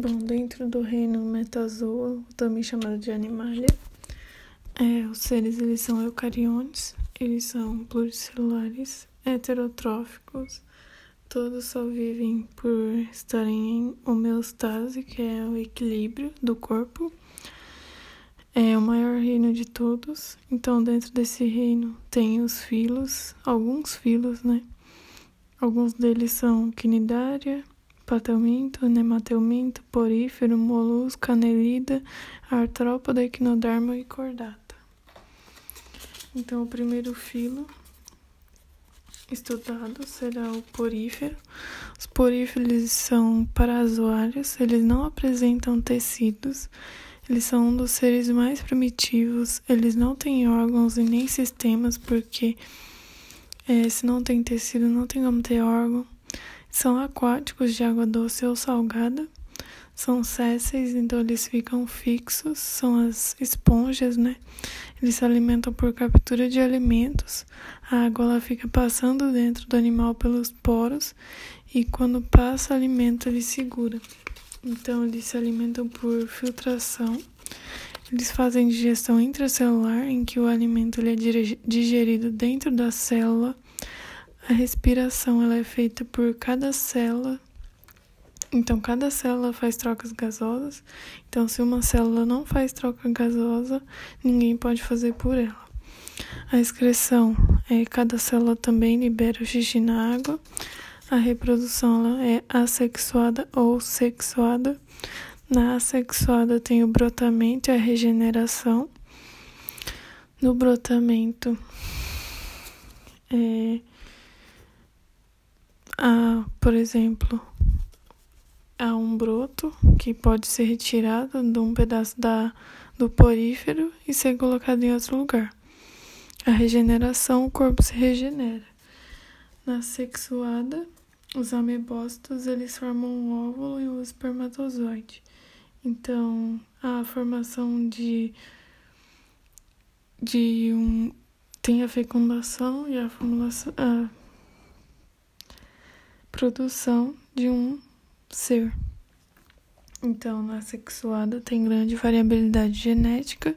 Bom, dentro do reino metazoa, também chamado de animalia, é, os seres eles são eucariontes, eles são pluricelulares, heterotróficos, todos só vivem por estarem em homeostase, que é o equilíbrio do corpo. É o maior reino de todos, então dentro desse reino tem os filos, alguns filos, né? Alguns deles são quinidária, patelminto, nematelminto, porífero, molusco, anelida, artrópoda, equinoderma e cordata. Então, o primeiro filo estudado será o porífero. Os poríferos são parazoários, eles não apresentam tecidos, eles são um dos seres mais primitivos, eles não têm órgãos e nem sistemas, porque é, se não tem tecido, não tem como ter órgão. São aquáticos de água doce ou salgada. São sésseis, então eles ficam fixos. São as esponjas, né? Eles se alimentam por captura de alimentos. A água ela fica passando dentro do animal pelos poros e quando passa alimento ele segura. Então eles se alimentam por filtração. Eles fazem digestão intracelular, em que o alimento ele é digerido dentro da célula a respiração ela é feita por cada célula. Então, cada célula faz trocas gasosas. Então, se uma célula não faz troca gasosa, ninguém pode fazer por ela. A excreção é cada célula também libera o xixi na água. A reprodução ela é assexuada ou sexuada. Na assexuada tem o brotamento e a regeneração. No brotamento é ah, por exemplo, há um broto que pode ser retirado de um pedaço da, do porífero e ser colocado em outro lugar. A regeneração, o corpo se regenera. Na sexuada, os amebócitos eles formam um óvulo e um espermatozoide. Então, a formação de de um tem a fecundação e a formulação, a produção de um ser. Então, na sexuada tem grande variabilidade genética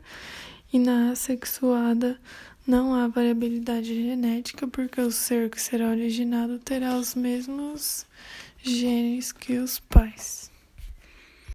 e na assexuada não há variabilidade genética porque o ser que será originado terá os mesmos genes que os pais.